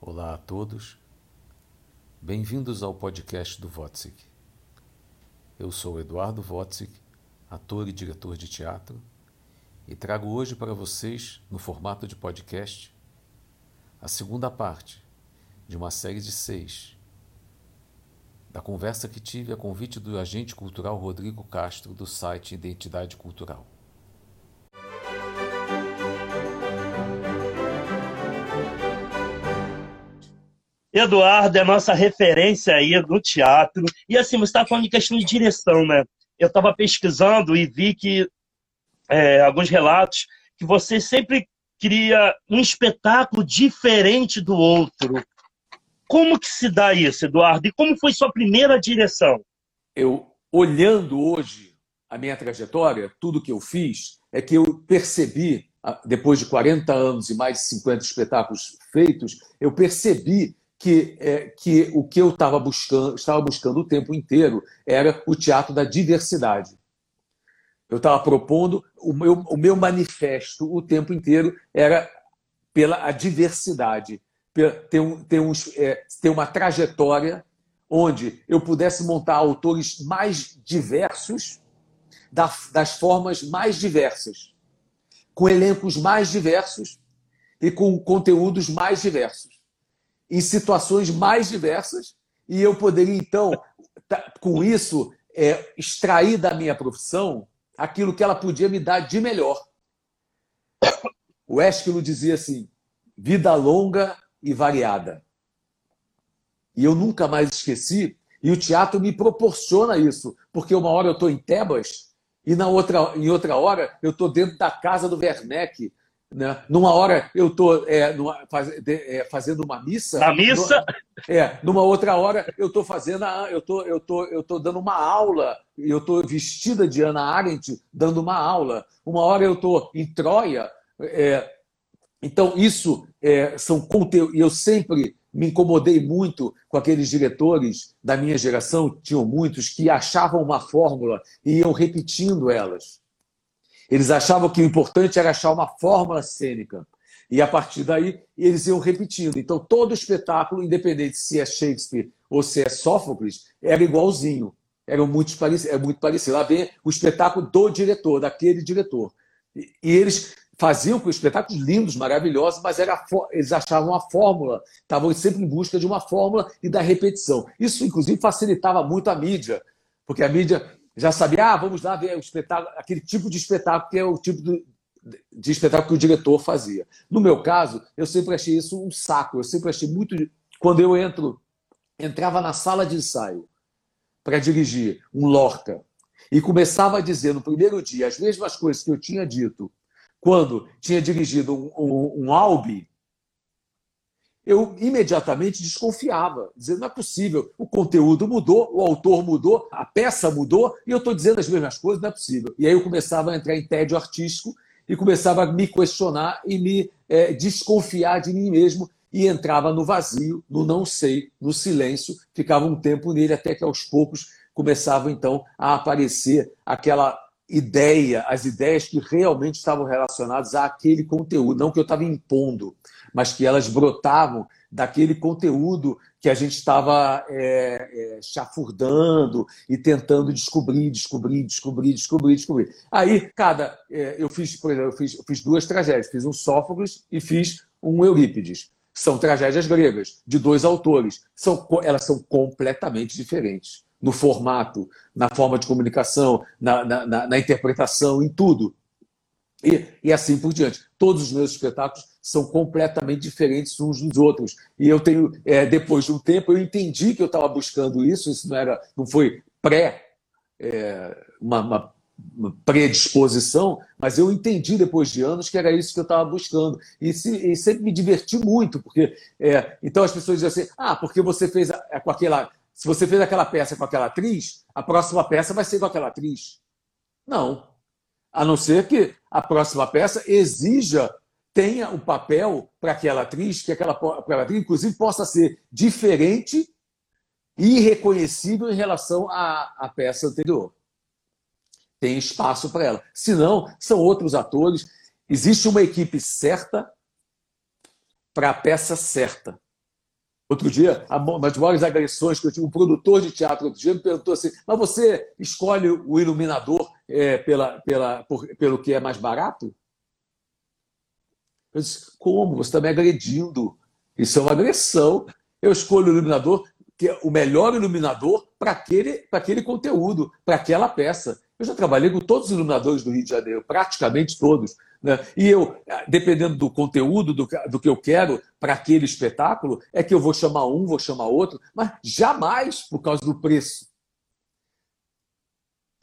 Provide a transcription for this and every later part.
Olá a todos, bem-vindos ao podcast do Votsik. Eu sou Eduardo Votsik, ator e diretor de teatro, e trago hoje para vocês, no formato de podcast, a segunda parte de uma série de seis da conversa que tive a convite do agente cultural Rodrigo Castro do site Identidade Cultural. Eduardo é nossa referência aí no teatro. E assim, você está falando de questão de direção, né? Eu estava pesquisando e vi que é, alguns relatos que você sempre cria um espetáculo diferente do outro. Como que se dá isso, Eduardo? E como foi sua primeira direção? Eu, olhando hoje a minha trajetória, tudo que eu fiz, é que eu percebi, depois de 40 anos e mais de 50 espetáculos feitos, eu percebi que, é, que o que eu estava buscando, estava buscando o tempo inteiro era o teatro da diversidade. Eu estava propondo, o meu, o meu manifesto o tempo inteiro era pela a diversidade, ter, um, ter, uns, é, ter uma trajetória onde eu pudesse montar autores mais diversos, das formas mais diversas, com elencos mais diversos e com conteúdos mais diversos em situações mais diversas, e eu poderia, então, com isso, é, extrair da minha profissão aquilo que ela podia me dar de melhor. O Ésquilo dizia assim: vida longa e variada. E eu nunca mais esqueci, e o teatro me proporciona isso, porque uma hora eu estou em Tebas e na outra, em outra hora eu estou dentro da casa do Werneck, né? Numa hora eu estou é, faz, é, fazendo uma missa. Na missa? No, é, numa outra hora eu estou fazendo, a, eu tô, eu tô, eu tô dando uma aula, eu estou vestida de Ana Arendt dando uma aula. Uma hora eu estou em Troia. É, então, isso é, são conteúdos. E eu sempre me incomodei muito com aqueles diretores da minha geração, tinham muitos, que achavam uma fórmula e iam repetindo elas. Eles achavam que o importante era achar uma fórmula cênica. E a partir daí, eles iam repetindo. Então, todo espetáculo, independente se é Shakespeare ou se é Sófocles, era igualzinho. Era muito parecido. É muito parecido. Lá vem o espetáculo do diretor, daquele diretor. E, e eles faziam com espetáculos lindos, maravilhosos, mas era, eles achavam uma fórmula, estavam sempre em busca de uma fórmula e da repetição. Isso, inclusive, facilitava muito a mídia, porque a mídia já sabia, ah, vamos lá ver o espetáculo, aquele tipo de espetáculo que é o tipo de, espetáculo que o diretor fazia. No meu caso, eu sempre achei isso um saco. Eu sempre achei muito. Quando eu entro, entrava na sala de ensaio para dirigir um Lorca e começava a dizer no primeiro dia as mesmas coisas que eu tinha dito quando tinha dirigido um, um, um Albi, eu imediatamente desconfiava, dizendo: não é possível, o conteúdo mudou, o autor mudou, a peça mudou, e eu estou dizendo as mesmas coisas, não é possível. E aí eu começava a entrar em tédio artístico e começava a me questionar e me é, desconfiar de mim mesmo e entrava no vazio, no não sei, no silêncio, ficava um tempo nele até que aos poucos começava então a aparecer aquela ideia, as ideias que realmente estavam relacionadas àquele conteúdo, não que eu estava impondo, mas que elas brotavam daquele conteúdo que a gente estava é, é, chafurdando e tentando descobrir, descobrir, descobrir, descobrir, descobrir. Aí, cada. É, eu fiz, por exemplo, eu fiz, eu fiz duas tragédias, fiz um Sófocles e fiz um Eurípides. São tragédias gregas, de dois autores. São, elas são completamente diferentes no formato, na forma de comunicação, na, na, na, na interpretação, em tudo. E, e, assim por diante. Todos os meus espetáculos são completamente diferentes uns dos outros. E eu tenho, é, depois de um tempo, eu entendi que eu estava buscando isso, isso não, era, não foi pré, é, uma, uma, predisposição, mas eu entendi depois de anos que era isso que eu estava buscando. E, se, e, sempre me diverti muito, porque é, então as pessoas dizem assim: ah, porque você fez a, com aquela se você fez aquela peça com aquela atriz, a próxima peça vai ser com aquela atriz. Não. A não ser que a próxima peça exija, tenha o um papel para aquela atriz, que aquela, aquela atriz, inclusive, possa ser diferente e irreconhecível em relação à, à peça anterior. Tem espaço para ela. Se não, são outros atores. Existe uma equipe certa para a peça certa. Outro dia, uma das maiores agressões que eu tive, um produtor de teatro outro dia me perguntou assim: mas você escolhe o iluminador é, pela, pela, por, pelo que é mais barato? Eu disse: como? Você está me agredindo. Isso é uma agressão. Eu escolho o iluminador, que é o melhor iluminador para aquele, aquele conteúdo, para aquela peça. Eu já trabalhei com todos os iluminadores do Rio de Janeiro, praticamente todos. Né? E eu, dependendo do conteúdo, do, do que eu quero para aquele espetáculo, é que eu vou chamar um, vou chamar outro, mas jamais por causa do preço.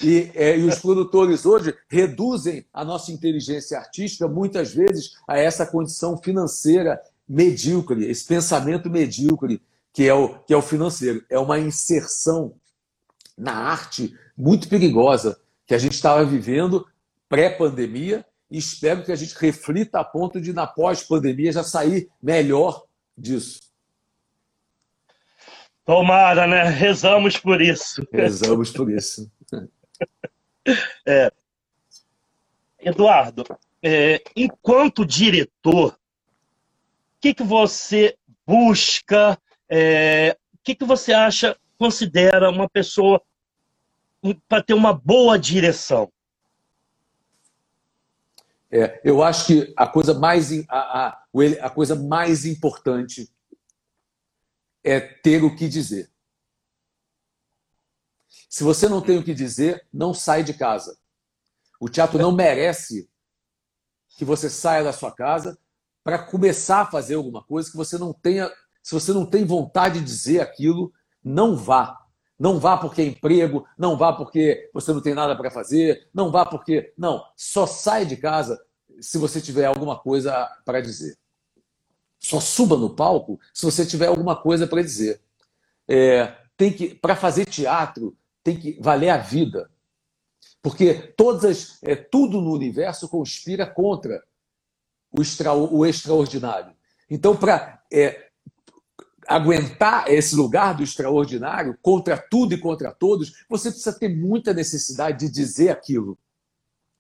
E, é, e, os produtores hoje reduzem a nossa inteligência artística muitas vezes a essa condição financeira medíocre, esse pensamento medíocre que é o, que é o financeiro. É uma inserção na arte muito perigosa que a gente estava vivendo pré-pandemia e espero que a gente reflita a ponto de, na pós-pandemia, já sair melhor disso. Tomara, né? Rezamos por isso. Rezamos por isso. É. Eduardo, é, enquanto diretor, o que, que você busca? É, o que, que você acha, considera uma pessoa para ter uma boa direção? É, eu acho que a coisa mais a, a, a coisa mais importante é ter o que dizer. Se você não tem o que dizer, não sai de casa. O teatro não merece que você saia da sua casa para começar a fazer alguma coisa que você não tenha. Se você não tem vontade de dizer aquilo, não vá. Não vá porque é emprego, não vá porque você não tem nada para fazer, não vá porque. Não, só sai de casa se você tiver alguma coisa para dizer. Só suba no palco se você tiver alguma coisa para dizer. É, tem que Para fazer teatro, tem que valer a vida. Porque todas as, é, tudo no universo conspira contra o, extra, o extraordinário. Então, para é, aguentar esse lugar do extraordinário contra tudo e contra todos, você precisa ter muita necessidade de dizer aquilo.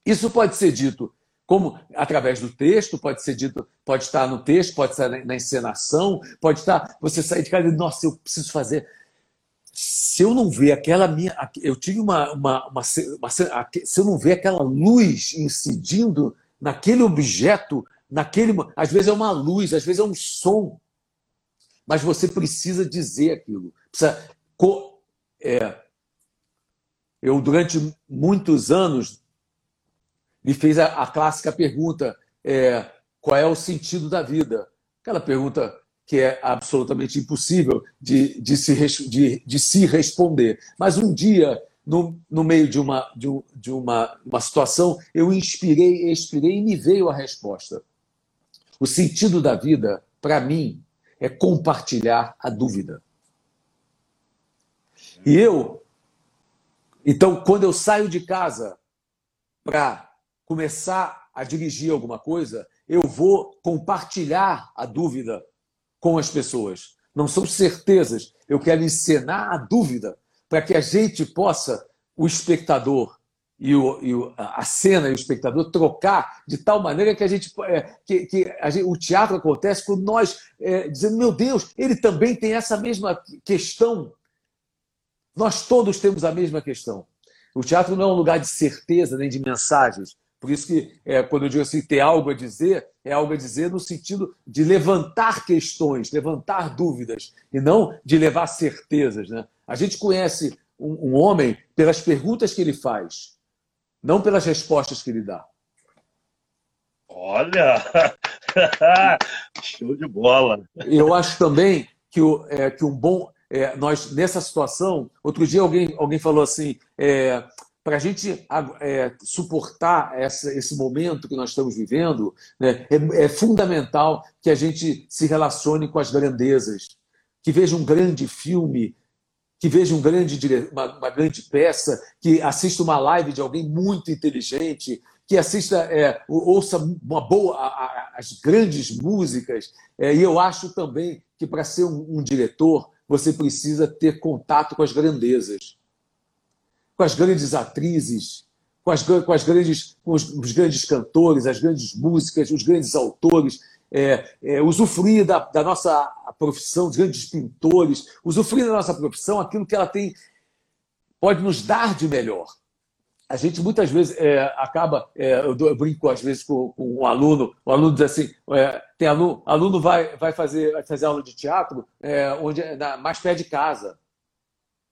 Isso pode ser dito como através do texto, pode ser dito, pode estar no texto, pode estar na encenação, pode estar você sair de casa e nossa, eu preciso fazer. Se eu não ver aquela minha, eu tive uma, uma, uma, uma se eu não ver aquela luz incidindo naquele objeto, naquele, às vezes é uma luz, às vezes é um som mas você precisa dizer aquilo. Precisa, é, eu, durante muitos anos, me fez a, a clássica pergunta: é, qual é o sentido da vida? Aquela pergunta que é absolutamente impossível de, de, se, de, de se responder. Mas um dia, no, no meio de, uma, de, de uma, uma situação, eu inspirei, expirei e me veio a resposta. O sentido da vida, para mim, é compartilhar a dúvida. E eu, então, quando eu saio de casa para começar a dirigir alguma coisa, eu vou compartilhar a dúvida com as pessoas. Não são certezas, eu quero encenar a dúvida para que a gente possa, o espectador, e, o, e o, a cena e o espectador trocar de tal maneira que a gente é, que, que a gente, o teatro acontece com nós é, dizendo meu Deus ele também tem essa mesma questão. Nós todos temos a mesma questão. O teatro não é um lugar de certeza nem de mensagens. Por isso que é, quando eu digo assim ter algo a dizer é algo a dizer no sentido de levantar questões levantar dúvidas e não de levar certezas né? A gente conhece um, um homem pelas perguntas que ele faz não pelas respostas que ele dá. Olha! Show de bola! Eu acho também que, o, é, que um bom. É, nós, nessa situação, outro dia alguém, alguém falou assim: é, para a gente é, suportar essa, esse momento que nós estamos vivendo, né, é, é fundamental que a gente se relacione com as grandezas, que veja um grande filme que veja um grande, uma, uma, grande peça, que assista uma live de alguém muito inteligente, que assista, é, ouça uma boa, a, a, as grandes músicas. É, e eu acho também que para ser um, um diretor, você precisa ter contato com as grandezas, com as grandes atrizes, com, as, com, as grandes, com os, os, grandes cantores, as grandes músicas, os grandes autores. É, é, usufruir da, da, nossa profissão, dos grandes pintores, usufruir da nossa profissão aquilo que ela tem, pode nos dar de melhor. A gente muitas vezes é, acaba, é, eu, eu, brinco às vezes com, com, um aluno, o aluno diz assim, é, tem aluno, aluno vai, vai, fazer, vai fazer aula de teatro é, onde é na, mais perto de casa,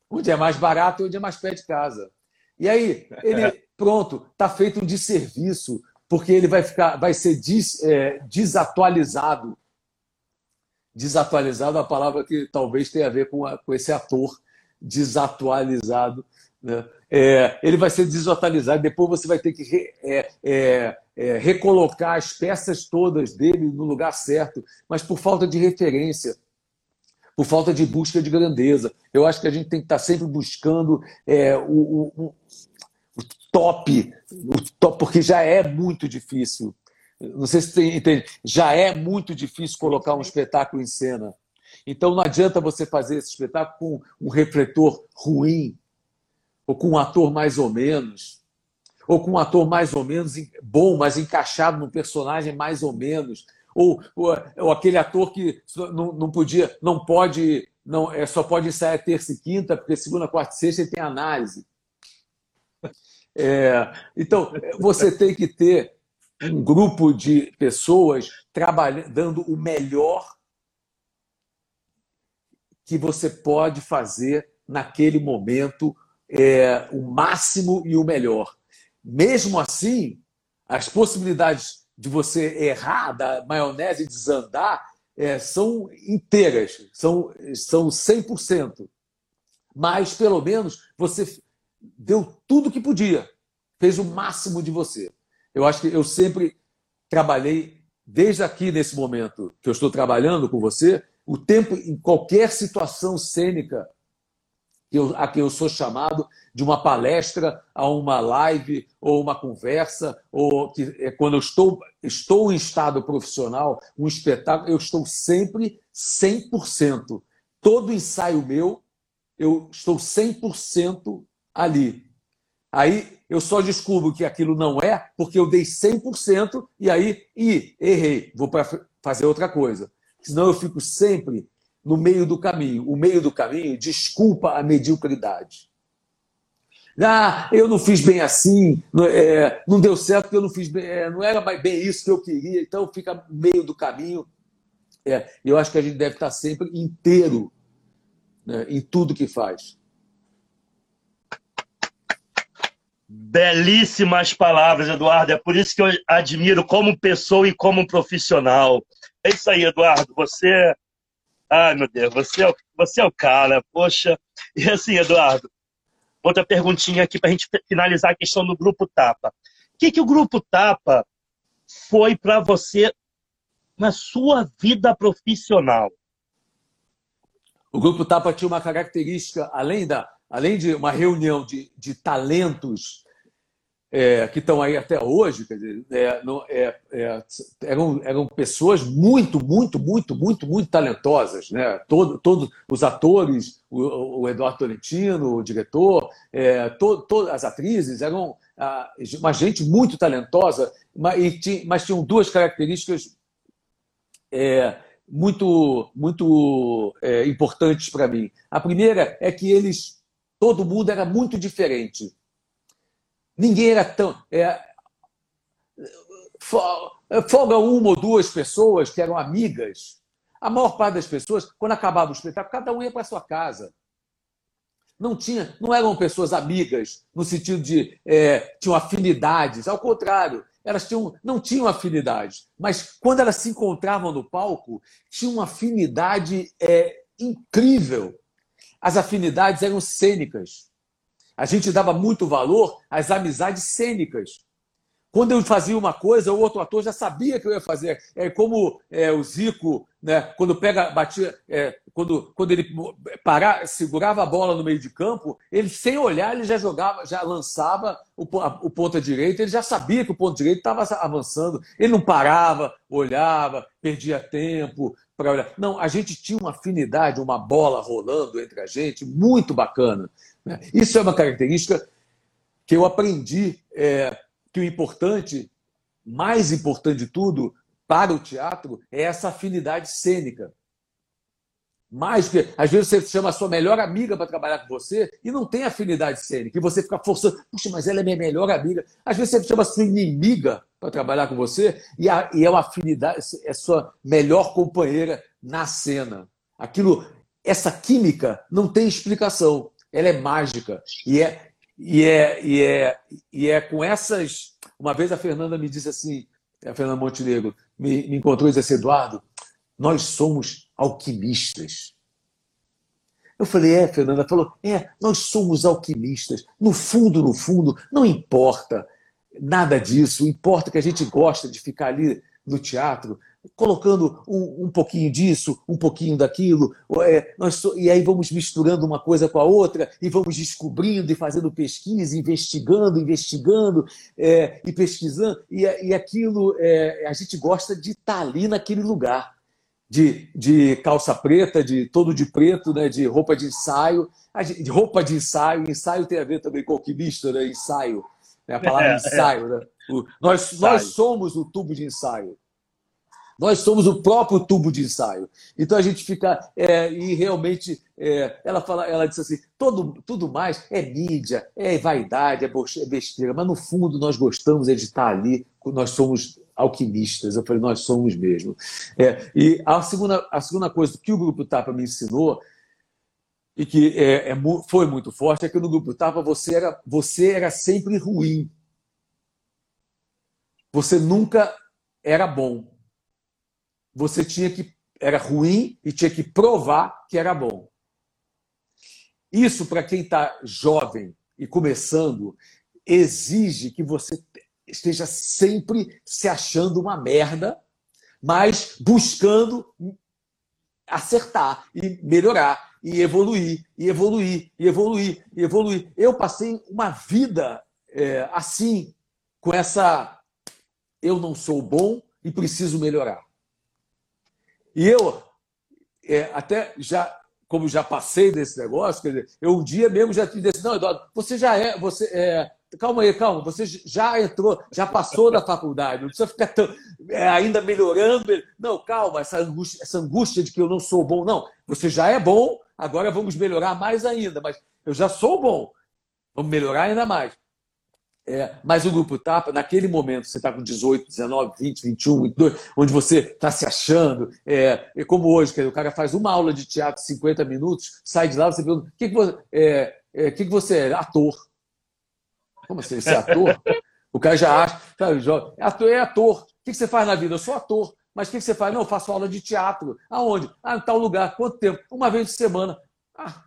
onde é mais barato e onde é mais perto de casa. E aí, ele, pronto, está feito um desserviço porque ele vai ficar, vai ser des, é, desatualizado. Desatualizado é a palavra que talvez tenha a ver com, a, com esse ator desatualizado. Né? É, ele vai ser desatualizado, depois você vai ter que re, é, é, é, recolocar as peças todas dele no lugar certo, mas por falta de referência, por falta de busca de grandeza. Eu acho que a gente tem que estar sempre buscando é, o, o, top, o top, porque já é muito difícil. Não sei se você entende, já é muito difícil colocar um espetáculo em cena. Então não adianta você fazer esse espetáculo com um refletor ruim, ou com um ator mais ou menos, ou com um ator mais ou menos bom, mas encaixado num personagem mais ou menos, ou, ou, ou aquele ator que não, não podia, não pode, não é, só pode ensaiar terça e quinta, porque segunda, quarta e sexta ele tem análise. É, então, você tem que ter um grupo de pessoas trabalhando, dando o melhor que você pode fazer naquele momento, é, o máximo e o melhor. Mesmo assim, as possibilidades de você errar, da maionese desandar, é, são inteiras, são, são 100%. Mas, pelo menos, você deu tudo que podia, fez o máximo de você. Eu acho que eu sempre trabalhei, desde aqui nesse momento que eu estou trabalhando com você, o tempo em qualquer situação cênica a que eu sou chamado de uma palestra a uma live ou uma conversa ou que é quando eu estou estou em estado profissional um espetáculo eu estou sempre 100% todo ensaio meu eu estou 100% ali. Aí eu só descubro que aquilo não é porque eu dei 100% e aí e errei, vou para fazer outra coisa. Senão eu fico sempre no meio do caminho. O meio do caminho desculpa a mediocridade. Ah, eu não fiz bem assim, não, é, não deu certo porque eu não fiz bem, é, não era bem isso que eu queria, então fica meio do caminho. É, eu acho que a gente deve estar sempre inteiro né, em tudo que faz. Belíssimas palavras, Eduardo. É por isso que eu admiro como pessoa e como profissional. É isso aí, Eduardo. Você. Ai, meu Deus, você é, você é o cara. Poxa. E assim, Eduardo, outra perguntinha aqui para a gente finalizar a questão do Grupo Tapa. O que, que o Grupo Tapa foi para você na sua vida profissional? O Grupo Tapa tinha uma característica, além, da, além de uma reunião de, de talentos é, que estão aí até hoje, quer dizer, é, não, é, é, eram, eram pessoas muito, muito, muito, muito, muito talentosas. Né? Todo, todos os atores, o, o Eduardo Tolentino, o diretor, é, to, todas as atrizes, eram uma gente muito talentosa, mas, mas tinham duas características é, muito, muito importantes para mim. A primeira é que eles, todo mundo era muito diferente Ninguém era tão. É, folga uma ou duas pessoas que eram amigas. A maior parte das pessoas, quando acabava o espetáculo, cada um ia para sua casa. Não tinha, não eram pessoas amigas no sentido de é, tinham afinidades. Ao contrário, elas tinham, não tinham afinidades. Mas quando elas se encontravam no palco, tinham uma afinidade é, incrível. As afinidades eram cênicas. A gente dava muito valor às amizades cênicas. Quando eu fazia uma coisa, o outro ator já sabia que eu ia fazer. É como é, o Zico, né, quando pega, batia, é, quando, quando ele parar, segurava a bola no meio de campo, ele sem olhar ele já jogava, já lançava o, a, o ponta direita. Ele já sabia que o ponto direito estava avançando. Ele não parava, olhava, perdia tempo para olhar. Não, a gente tinha uma afinidade, uma bola rolando entre a gente, muito bacana. Né? Isso é uma característica que eu aprendi é, que o importante, mais importante de tudo, para o teatro é essa afinidade cênica. Mais que às vezes você chama a sua melhor amiga para trabalhar com você e não tem afinidade cênica, e você fica forçando, puxa, mas ela é minha melhor amiga. Às vezes você chama a sua inimiga para trabalhar com você e, a, e é uma afinidade, é sua melhor companheira na cena. Aquilo, essa química não tem explicação, ela é mágica e é e é e é e é com essas. Uma vez a Fernanda me disse assim, a Fernanda Montenegro me, me encontrou e disse assim, Eduardo, nós somos alquimistas. Eu falei, é, Fernanda falou, é, nós somos alquimistas. No fundo, no fundo, não importa nada disso, importa que a gente gosta de ficar ali no teatro, colocando um, um pouquinho disso, um pouquinho daquilo, é, nós, e aí vamos misturando uma coisa com a outra, e vamos descobrindo e fazendo pesquisa, investigando, investigando é, e pesquisando, e, e aquilo, é, a gente gosta de estar ali naquele lugar de, de calça preta, de todo de preto, né, de roupa de ensaio. De roupa de ensaio, ensaio tem a ver também com alquimista, né, ensaio. Né, a palavra é, ensaio. Né? O, nós, nós somos o tubo de ensaio. Nós somos o próprio tubo de ensaio. Então a gente fica. É, e realmente, é, ela, fala, ela disse assim: todo, tudo mais é mídia, é vaidade, é besteira, mas no fundo nós gostamos de estar ali, nós somos alquimistas. Eu falei, nós somos mesmo. É, e a segunda, a segunda coisa que o Grupo Tapa me ensinou, e que é, é, foi muito forte, é que no Grupo Tapa você era, você era sempre ruim. Você nunca era bom. Você tinha que. Era ruim e tinha que provar que era bom. Isso, para quem está jovem e começando, exige que você esteja sempre se achando uma merda, mas buscando acertar e melhorar e evoluir, e evoluir, e evoluir, e evoluir. Eu passei uma vida é, assim, com essa eu não sou bom e preciso melhorar. E eu é, até já, como já passei desse negócio, quer dizer, eu um dia mesmo já disse, não, Eduardo, você já é, você é, calma aí, calma, você já entrou, já passou da faculdade, não precisa ficar tão, é, ainda melhorando. Não, calma, essa angústia, essa angústia de que eu não sou bom. Não, você já é bom, agora vamos melhorar mais ainda, mas eu já sou bom, vamos melhorar ainda mais. É, mas o grupo Tapa, naquele momento, você está com 18, 19, 20, 21, 22, onde você está se achando, é, é como hoje, o cara faz uma aula de teatro, 50 minutos, sai de lá, você pergunta: o que, que, você, é, é, que, que você é? Ator. Como assim? Você é ator? O cara já acha, sabe, é ator, é ator. O que você faz na vida? Eu sou ator. Mas o que você faz? Não, eu faço aula de teatro. Aonde? Ah, em tal lugar. Quanto tempo? Uma vez por semana. Ah.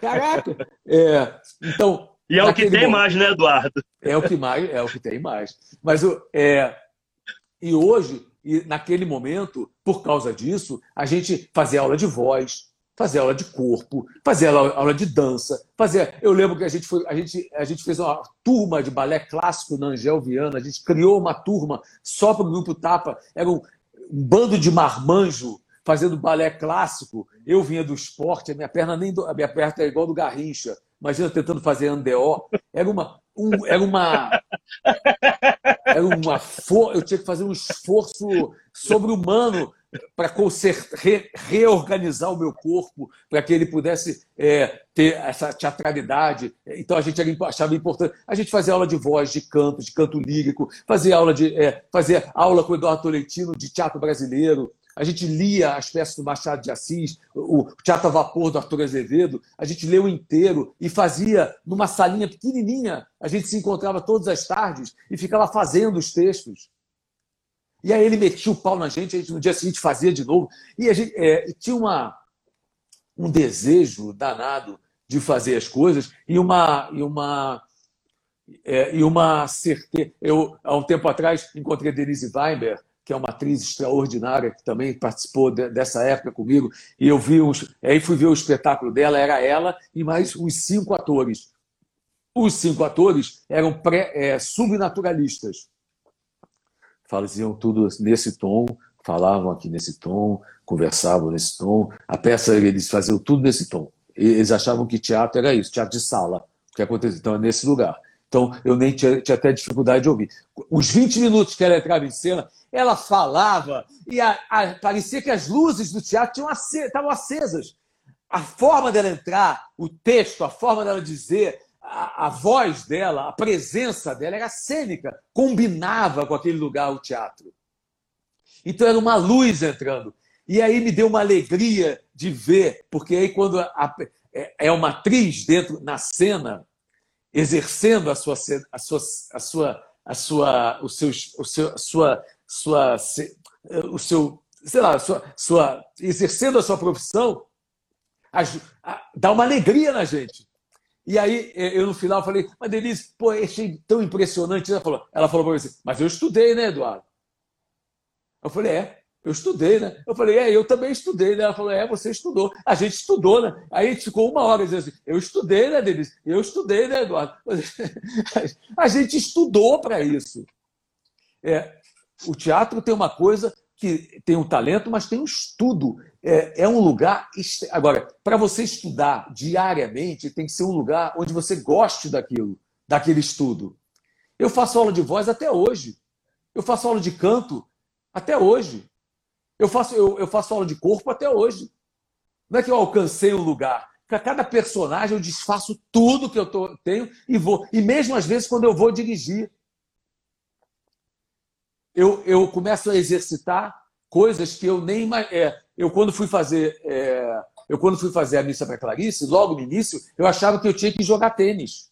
Caraca! É, então. E é o que tem momento, mais, né, Eduardo? É o que mais, é o que tem mais. Mas é, e hoje, e naquele momento, por causa disso, a gente fazia aula de voz, fazer aula de corpo, fazer aula, aula de dança, fazer. Eu lembro que a gente, foi, a, gente, a gente fez uma turma de balé clássico na Angel Viana, a gente criou uma turma só para o grupo Tapa, era um, um, bando de marmanjo fazendo balé clássico. Eu vinha do esporte, a minha perna nem do, a minha perna é igual do Garrincha. Imagina tentando fazer andeo. Era uma, um, era uma era uma for... eu tinha que fazer um esforço sobre-humano para re, reorganizar o meu corpo, para que ele pudesse é, ter essa teatralidade. Então a gente achava importante. A gente fazia aula de voz, de canto, de canto lírico, fazia aula de é, fazia aula com o Eduardo Tolentino de teatro brasileiro. A gente lia as peças do Machado de Assis, o Teatro a Vapor do Arthur Azevedo, a gente leu inteiro e fazia numa salinha pequenininha. A gente se encontrava todas as tardes e ficava fazendo os textos. E aí ele metia o pau na gente, a gente no dia seguinte fazia de novo. E a gente é, tinha uma, um desejo danado de fazer as coisas e uma, e uma, é, e uma certeza. Eu, há um tempo atrás, encontrei Denise Weinberg, que é uma atriz extraordinária, que também participou de, dessa época comigo, e eu vi uns, aí fui ver o espetáculo dela, era ela e mais uns cinco atores. Os cinco atores eram pré, é, subnaturalistas faziam tudo nesse tom, falavam aqui nesse tom, conversavam nesse tom. A peça, eles faziam tudo nesse tom. Eles achavam que teatro era isso, teatro de sala, o que aconteceu. Então, é nesse lugar. Então, eu nem tinha, tinha, até dificuldade de ouvir. Os 20 minutos que ela entrava em cena, ela falava e a, a, parecia que as luzes do teatro estavam acesas. A forma dela entrar, o texto, a forma dela dizer, a, a, voz dela, a presença dela era cênica, combinava com aquele lugar, o teatro. Então era uma luz entrando. E aí me deu uma alegria de ver, porque aí quando a, é, é uma atriz dentro na cena, exercendo a sua, a sua, a sua, a sua, o seu, o seu, sua, sua, o seu, sei lá, sua, sua, exercendo a sua profissão, a, a, dá uma alegria na gente. E aí, eu no final falei, mas Denise, pô, achei tão impressionante. Ela falou, ela falou para mim assim, mas eu estudei, né, Eduardo? Eu falei, é, eu estudei, né? Eu falei, é, eu também estudei, né? Ela falou, é, você estudou. A gente estudou, né? Aí a gente ficou uma hora dizendo assim, eu estudei, né, Denise? Eu estudei, né, Eduardo? A gente estudou para isso. É, o teatro tem uma coisa que tem um talento, mas tem um estudo. É, é um lugar. Agora, para você estudar diariamente, tem que ser um lugar onde você goste daquilo, daquele estudo. Eu faço aula de voz até hoje. Eu faço aula de canto até hoje. Eu faço, eu, eu faço aula de corpo até hoje. Não é que eu alcancei um lugar. Para cada personagem eu desfaço tudo que eu tô, tenho e vou. E mesmo às vezes quando eu vou dirigir, eu, eu começo a exercitar coisas que eu nem é, eu quando fui fazer é, eu quando fui fazer a missa para Clarice logo no início eu achava que eu tinha que jogar tênis.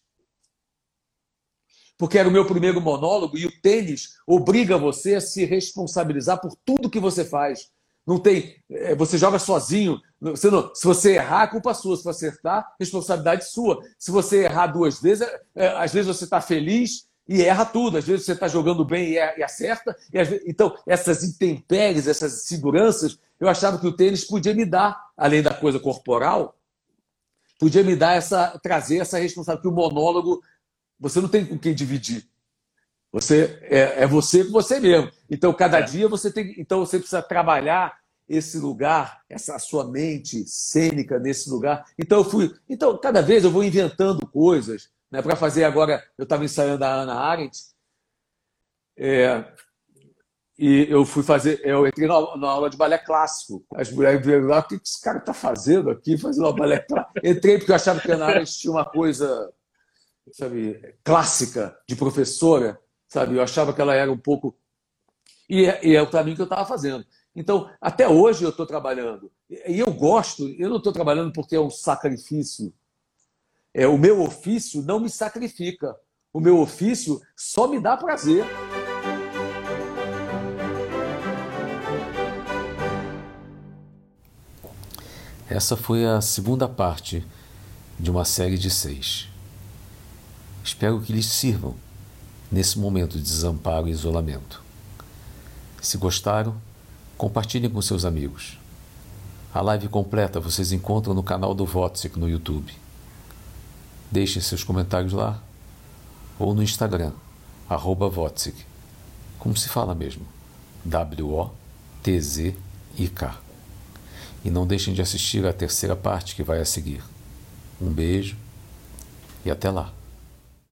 Porque era o meu primeiro monólogo e o tênis obriga você a se responsabilizar por tudo que você faz. Não tem é, você joga sozinho você não, se você errar culpa é sua. Se você acertar responsabilidade sua. Se você errar duas vezes é, às vezes você está feliz e erra tudo. Às vezes você está jogando bem e, e acerta. E vezes... Então, essas intempéries, essas seguranças, eu achava que o tênis podia me dar, além da coisa corporal, podia me dar essa, trazer essa responsabilidade. Que o monólogo, você não tem com quem dividir. Você é, é você com você mesmo. Então, cada é. dia você tem. Então, você precisa trabalhar esse lugar, essa sua mente cênica nesse lugar. Então, eu fui. Então, cada vez eu vou inventando coisas né, para fazer agora. Eu estava ensaiando a Ana Arendt, é, e eu fui fazer, eu entrei na, na, aula de balé clássico. As mulheres viram lá, o que esse cara está fazendo aqui, fazendo balé clássico? Entrei porque eu achava que a Ana Arendt tinha uma coisa, sabe, clássica, de professora, sabe? Eu achava que ela era um pouco. E, é, e é o caminho que eu estava fazendo. Então, até hoje eu estou trabalhando. E eu gosto, eu não estou trabalhando porque é um sacrifício é, o meu ofício não me sacrifica. O meu ofício só me dá prazer. Essa foi a segunda parte de uma série de seis. Espero que lhes sirvam nesse momento de desamparo e isolamento. Se gostaram, compartilhem com seus amigos. A live completa vocês encontram no canal do Votsic no YouTube. Deixem seus comentários lá ou no Instagram, arroba como se fala mesmo, W-O-T-Z-I-K. E não deixem de assistir a terceira parte que vai a seguir. Um beijo e até lá.